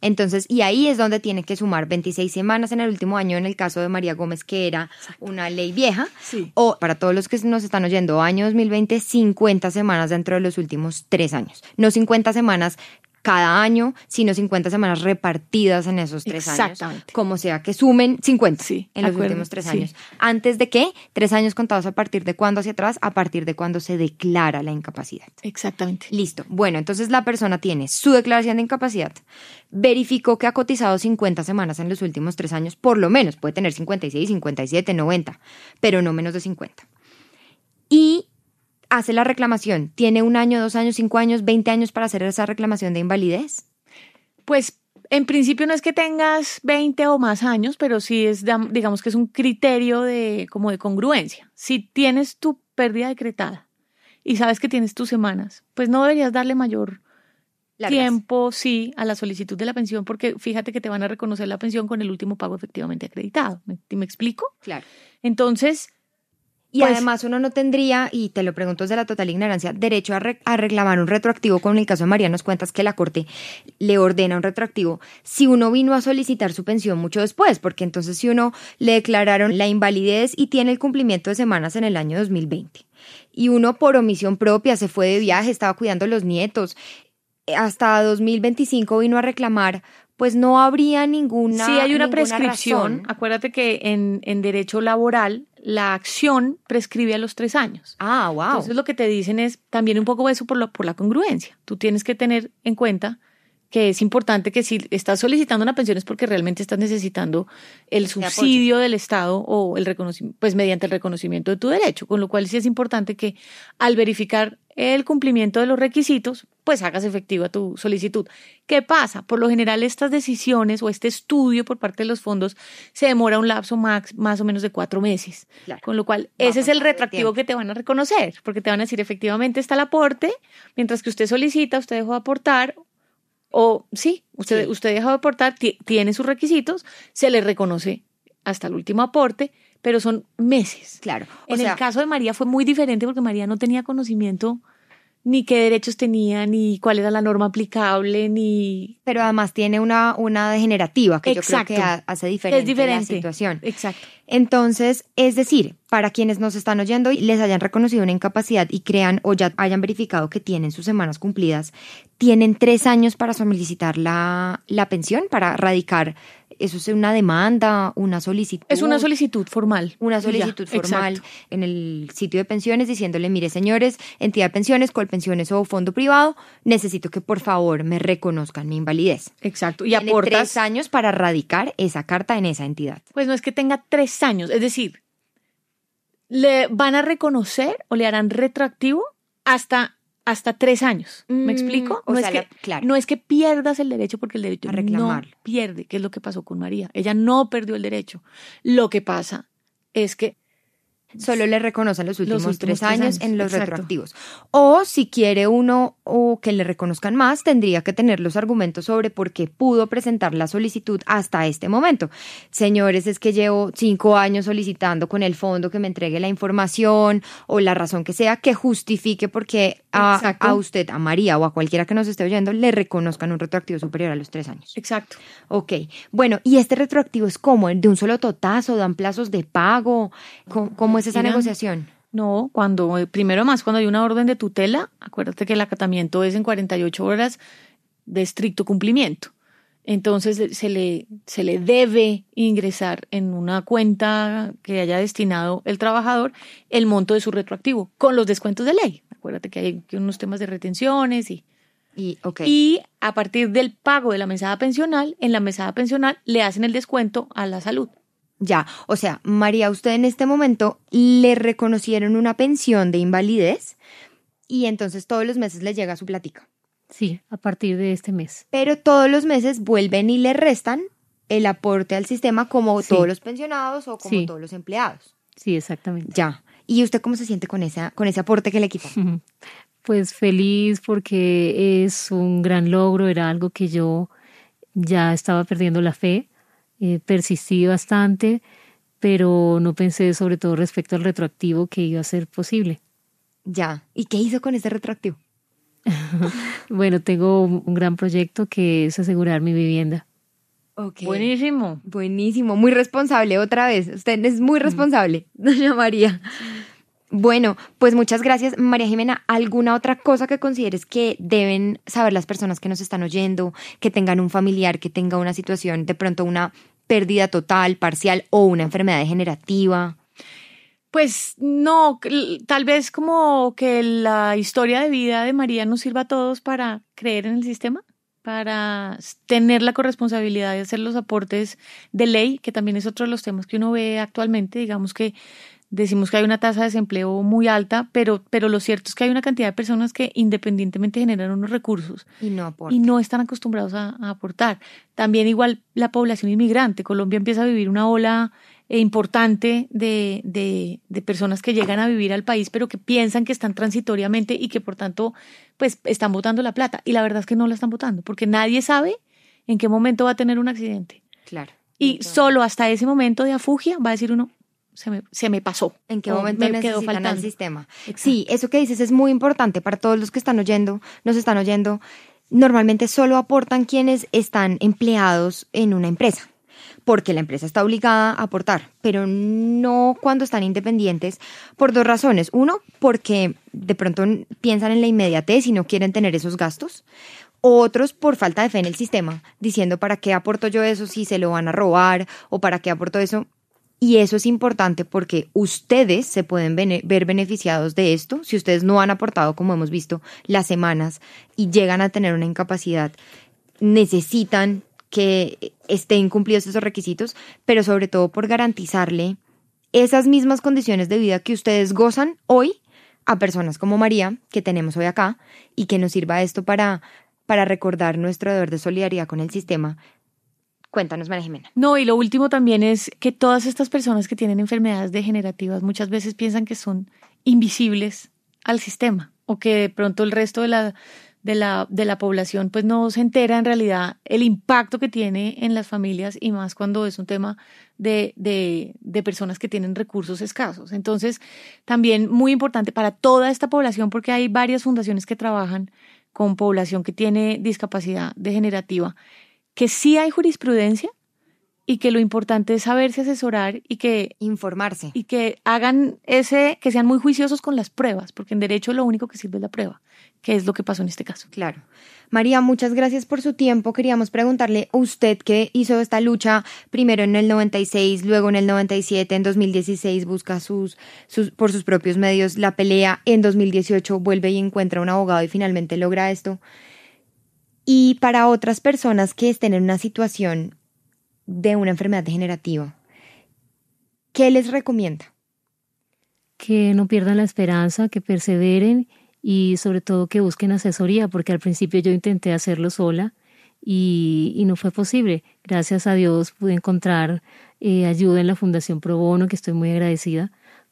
Entonces, y ahí es donde tiene que sumar 26 semanas en el último año en el caso de María Gómez, que era una ley vieja. Sí. O para todos los que nos están oyendo, año 2020, 50 semanas dentro de los últimos tres años. No 50 semanas cada año, sino 50 semanas repartidas en esos tres años. Exactamente. Como sea que sumen 50 Sí, en los acuerdo, últimos tres sí. años. ¿Antes de qué? Tres años contados a partir de cuándo hacia atrás, a partir de cuándo se declara la incapacidad. Exactamente. Listo. Bueno, entonces la persona tiene su declaración de incapacidad, verificó que ha cotizado 50 semanas en los últimos tres años, por lo menos, puede tener 56, 57, 90, pero no menos de 50. Y hace la reclamación. Tiene un año, dos años, cinco años, 20 años para hacer esa reclamación de invalidez. Pues en principio no es que tengas 20 o más años, pero sí es, digamos que es un criterio de como de congruencia. Si tienes tu pérdida decretada y sabes que tienes tus semanas, pues no deberías darle mayor Largas. tiempo, sí, a la solicitud de la pensión, porque fíjate que te van a reconocer la pensión con el último pago efectivamente acreditado. ¿Me, me explico? Claro. Entonces, Y Pues- además uno no tendría, y te lo pregunto desde la total ignorancia, derecho a, re- a reclamar un retroactivo, como en el caso de María nos cuentas que la Corte le ordena un retroactivo, si uno vino a solicitar su pensión mucho después, porque entonces si uno le declararon la invalidez y tiene el cumplimiento de semanas en el año 2020, y uno por omisión propia se fue de viaje, estaba cuidando a los nietos, eh, hasta 2025 vino a reclamar, pues no habría ninguna sí hay una prescripción. razón. Acuérdate que en, en derecho laboral la acción prescribe a los tres años. Ah, wow. Entonces lo que te dicen es también un poco eso por la, por la congruencia. Tú tienes que tener en cuenta que es importante que si estás solicitando una pensión es porque realmente estás necesitando el subsidio del Estado o el reconocimiento, pues mediante el reconocimiento de tu derecho, con lo cual sí es importante que al verificar el cumplimiento de los requisitos, pues hagas efectiva tu solicitud. ¿Qué pasa? Por lo general estas decisiones o este estudio por parte de los fondos se demora un lapso max, más o menos de cuatro meses. Claro. Con lo cual, ese es el tiempo. que te van a reconocer, porque te van a decir efectivamente está el aporte, mientras que usted solicita, usted dejó de aportar, o sí, usted, Sí. usted dejó de aportar, ti- tiene sus requisitos, se le reconoce hasta el último aporte, pero son meses. Claro. O en sea, el caso de María fue muy diferente porque María no tenía conocimiento ni qué derechos tenía, ni cuál era la norma aplicable, ni... pero además tiene una, una degenerativa que Exacto. yo creo que ha- hace diferente, es diferente. la situación. Exacto. Entonces, es decir, para quienes nos están oyendo y les hayan reconocido una incapacidad y crean o ya hayan verificado que tienen sus semanas cumplidas, tienen tres años para solicitar la, la pensión, para radicar, eso es una demanda, una solicitud. Es una solicitud formal. una ya. solicitud formal Exacto. en el sitio de pensiones diciéndole, mire señores, entidad de pensiones, colpensiones o fondo privado, necesito que por favor me reconozcan mi invalidez. Exacto. Y Tiene aportas... tres años para radicar esa carta en esa entidad. Pues no es que tenga tres años, es decir, le van a reconocer o le harán retroactivo hasta, hasta tres años. ¿Me Mm, explico? o No, sea, es que, la- claro. no es que pierdas el derecho porque el derecho A no pierde, que es lo que pasó con María. Ella no perdió el derecho. Lo que pasa es que Solo le reconocen los últimos, últimos tres, tres años, en los exacto. retroactivos. O si quiere uno o que le reconozcan más, tendría que tener los argumentos sobre por qué pudo presentar la solicitud hasta este momento. Señores, es que llevo cinco años solicitando con el fondo que me entregue la información o la razón que sea que justifique porque a, a usted, a María o a cualquiera que nos esté oyendo, le reconozcan un retroactivo superior a los tres años. Exacto. Ok, bueno, ¿y este retroactivo es como? ¿De un solo totazo? ¿Dan plazos de pago? ¿Cómo, cómo es esa Mira, negociación? No, cuando, eh, primero más, cuando hay una orden de tutela, acuérdate que el acatamiento es en 48 horas de estricto cumplimiento. Entonces se le, se le debe ingresar en una cuenta que haya destinado el trabajador el monto de su retroactivo, con los descuentos de ley. Acuérdate que hay unos temas de retenciones y... Y, y a partir del pago de la mesada pensional, en la mesada pensional le hacen el descuento a la salud. Ya, o sea, María, usted en este momento le reconocieron una pensión de invalidez y entonces todos los meses le llega su platica. Sí, a partir de este mes. Pero todos los meses vuelven y le restan el aporte al sistema como todos los pensionados o como todos los empleados. Sí, exactamente. Ya. ¿Y usted cómo se siente con, esa, con ese aporte que le quitan? Pues feliz porque es un gran logro, era algo que yo ya estaba perdiendo la fe, eh, persistí bastante, pero no pensé sobre todo respecto al retroactivo que iba a ser posible. Ya. ¿Y qué hizo con ese retroactivo? Bueno, tengo un gran proyecto que es asegurar mi vivienda. Buenísimo. Buenísimo. Muy responsable otra vez. Usted es muy responsable, doña María. Bueno, pues muchas gracias, María Jimena. ¿Alguna otra cosa que consideres que deben saber las personas que nos están oyendo, que tengan un familiar, que tenga una situación, de pronto una pérdida total, parcial o una enfermedad degenerativa? Pues no, tal vez como que la historia de vida de María nos sirva a todos para creer en el sistema, para tener la corresponsabilidad de hacer los aportes de ley, que también es otro de los temas que uno ve actualmente. Digamos que decimos que hay una tasa de desempleo muy alta, pero, pero lo cierto es que hay una cantidad de personas que independientemente generan unos recursos y no, y no están acostumbrados a, a aportar. También igual la población inmigrante. Colombia empieza a vivir una ola importante de, de, de, personas que llegan a vivir al país, pero que piensan que están transitoriamente y que por tanto, pues están votando la plata. Y la verdad es que no la están votando, porque nadie sabe en qué momento va a tener un accidente. Claro. Y solo hasta ese momento de afugia va a decir uno, se me, se me pasó. ¿En qué momento me quedó faltando el sistema? Sí, eso que dices es muy importante para todos los que están oyendo, nos están oyendo. Normalmente solo aportan quienes están empleados en una empresa porque la empresa está obligada a aportar, pero no cuando están independientes por dos razones. Uno, porque de pronto piensan en la inmediatez y no quieren tener esos gastos. Otros por falta de fe en el sistema, diciendo para qué aporto yo eso si se lo van a robar o para qué aporto eso. Y eso es importante porque ustedes se pueden ver beneficiados de esto si ustedes no han aportado, como hemos visto, las semanas y llegan a tener una incapacidad. Necesitan que estén cumplidos esos requisitos, pero sobre todo por garantizarle esas mismas condiciones de vida que ustedes gozan hoy a personas como María, que tenemos hoy acá, y que nos sirva esto para, para recordar nuestro deber de solidaridad con el sistema. Cuéntanos, María Jimena. No, y lo último también es que todas estas personas que tienen enfermedades degenerativas muchas veces piensan que son invisibles al sistema o que de pronto el resto de la de la, de la población pues no se entera en realidad el impacto que tiene en las familias y más cuando es un tema de, de, de personas que tienen recursos escasos. Entonces, también muy importante para toda esta población porque hay varias fundaciones que trabajan con población que tiene discapacidad degenerativa, que sí hay jurisprudencia y que lo importante es saberse asesorar y que informarse y que hagan ese que sean muy juiciosos con las pruebas, porque en derecho lo único que sirve es la prueba, que es lo que pasó en este caso. Claro. María, muchas gracias por su tiempo. Queríamos preguntarle a usted que hizo esta lucha primero en el 96, luego en el 97, en 2016 busca sus, sus por sus propios medios la pelea, en 2018 vuelve y encuentra un abogado y finalmente logra esto. Y para otras personas que estén en una situación de una enfermedad degenerativa, ¿qué les recomienda? Que no pierdan la esperanza, que perseveren y sobre todo que busquen asesoría, porque al principio yo intenté hacerlo sola y, no fue posible. Gracias a Dios pude encontrar eh, ayuda en la Fundación Pro Bono, que estoy muy agradecida,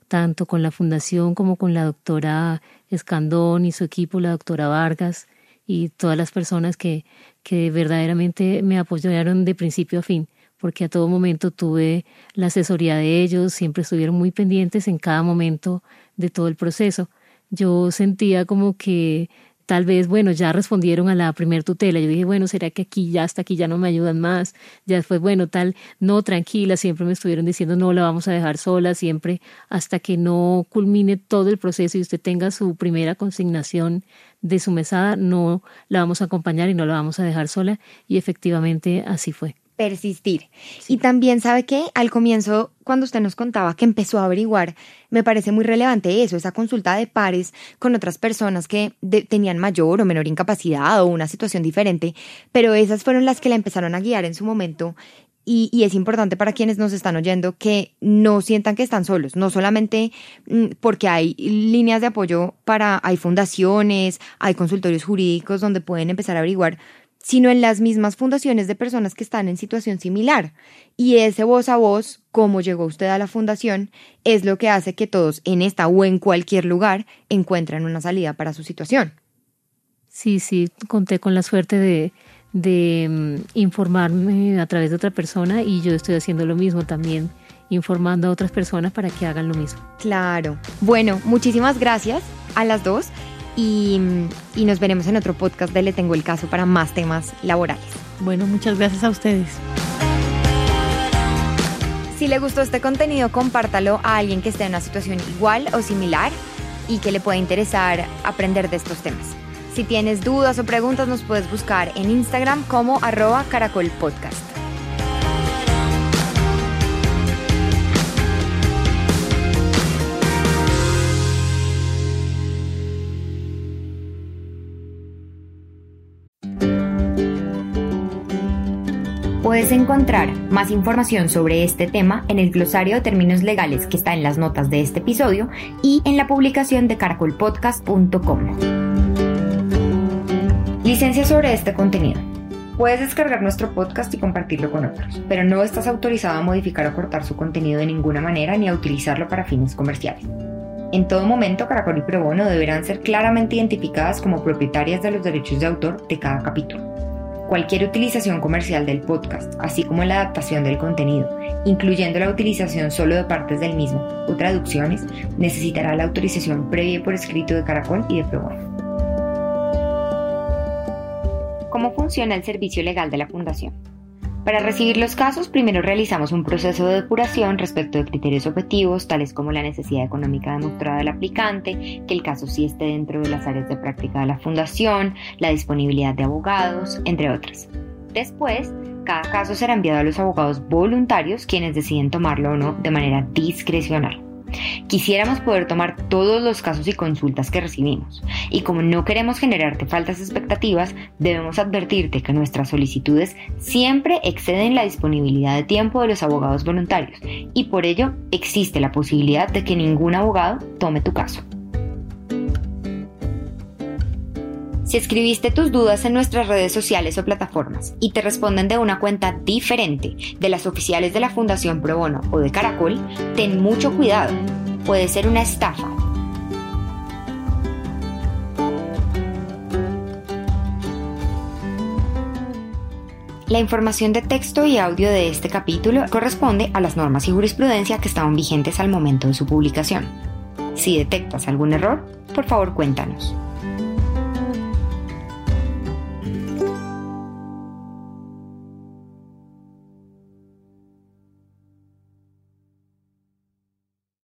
tanto con la Fundación como con la doctora Escandón y su equipo, la doctora Vargas y todas las personas que, que verdaderamente me apoyaron de principio a fin porque a todo momento tuve la asesoría de ellos, siempre estuvieron muy pendientes en cada momento de todo el proceso. Yo sentía como que tal vez, bueno, ya respondieron a la primer tutela. Yo dije, bueno, ¿será que aquí ya hasta aquí ya no me ayudan más? Ya fue, bueno, tal, no, tranquila, siempre me estuvieron diciendo, no, la vamos a dejar sola, siempre hasta que no culmine todo el proceso y usted tenga su primera consignación de su mesada, no la vamos a acompañar y no la vamos a dejar sola. Y efectivamente así fue persistir. Y también sabe que al comienzo, cuando usted nos contaba que empezó a averiguar, me parece muy relevante eso, esa consulta de pares con otras personas que tenían mayor o menor incapacidad o una situación diferente, pero esas fueron las que la empezaron a guiar en su momento. Y, y, es importante para quienes nos están oyendo que no sientan que están solos, no solamente mm, porque hay líneas de apoyo para, hay fundaciones, hay consultorios jurídicos donde pueden empezar a averiguar, sino en las mismas fundaciones de personas que están en situación similar. Y ese voz a voz, cómo llegó usted a la fundación, es lo que hace que todos en esta o en cualquier lugar encuentren una salida para su situación. Sí, sí, conté con la suerte de, de mm, informarme a través de otra persona y yo estoy haciendo lo mismo también informando a otras personas para que hagan lo mismo. Claro. Bueno, muchísimas gracias a las dos y, nos veremos en otro podcast de Le Tengo el Caso para más temas laborales. Bueno, muchas gracias a ustedes. Si le gustó este contenido, compártalo a alguien que esté en una situación igual o similar y que le pueda interesar aprender de estos temas. Si tienes dudas o preguntas, nos puedes buscar en Instagram como arroba caracolpodcast. Puedes encontrar más información sobre este tema en el glosario de términos legales que está en las notas de este episodio y en la publicación de caracolpodcast.com. Licencia sobre este contenido. Puedes descargar nuestro podcast y compartirlo con otros, pero no estás autorizado a modificar o cortar su contenido de ninguna manera ni a utilizarlo para fines comerciales. En todo momento, Caracol y Probono deberán ser claramente identificadas como propietarias de los derechos de autor de cada capítulo. Cualquier utilización comercial del podcast, así como la adaptación del contenido, incluyendo la utilización solo de partes del mismo o traducciones, necesitará la autorización previa por escrito de Caracol y de Probono. ¿Cómo funciona el servicio legal de la Fundación? Para recibir los casos, primero realizamos un proceso de depuración respecto de criterios objetivos, tales como la necesidad económica demostrada del aplicante, que el caso sí esté dentro de las áreas de práctica de la fundación, la disponibilidad de abogados, entre otras. Después, cada caso será enviado a los abogados voluntarios, quienes deciden tomarlo o no de manera discrecional. Quisiéramos poder tomar todos los casos y consultas que recibimos, y como no queremos generarte faltas expectativas, debemos advertirte que nuestras solicitudes siempre exceden la disponibilidad de tiempo de los abogados voluntarios, y por ello existe la posibilidad de que ningún abogado tome tu caso. Si escribiste tus dudas en nuestras redes sociales o plataformas y te responden de una cuenta diferente de las oficiales de la Fundación Pro Bono o de Caracol, ten mucho cuidado. Puede ser una estafa. La información de texto y audio de este capítulo corresponde a las normas y jurisprudencia que estaban vigentes al momento de su publicación. Si detectas algún error, por favor cuéntanos.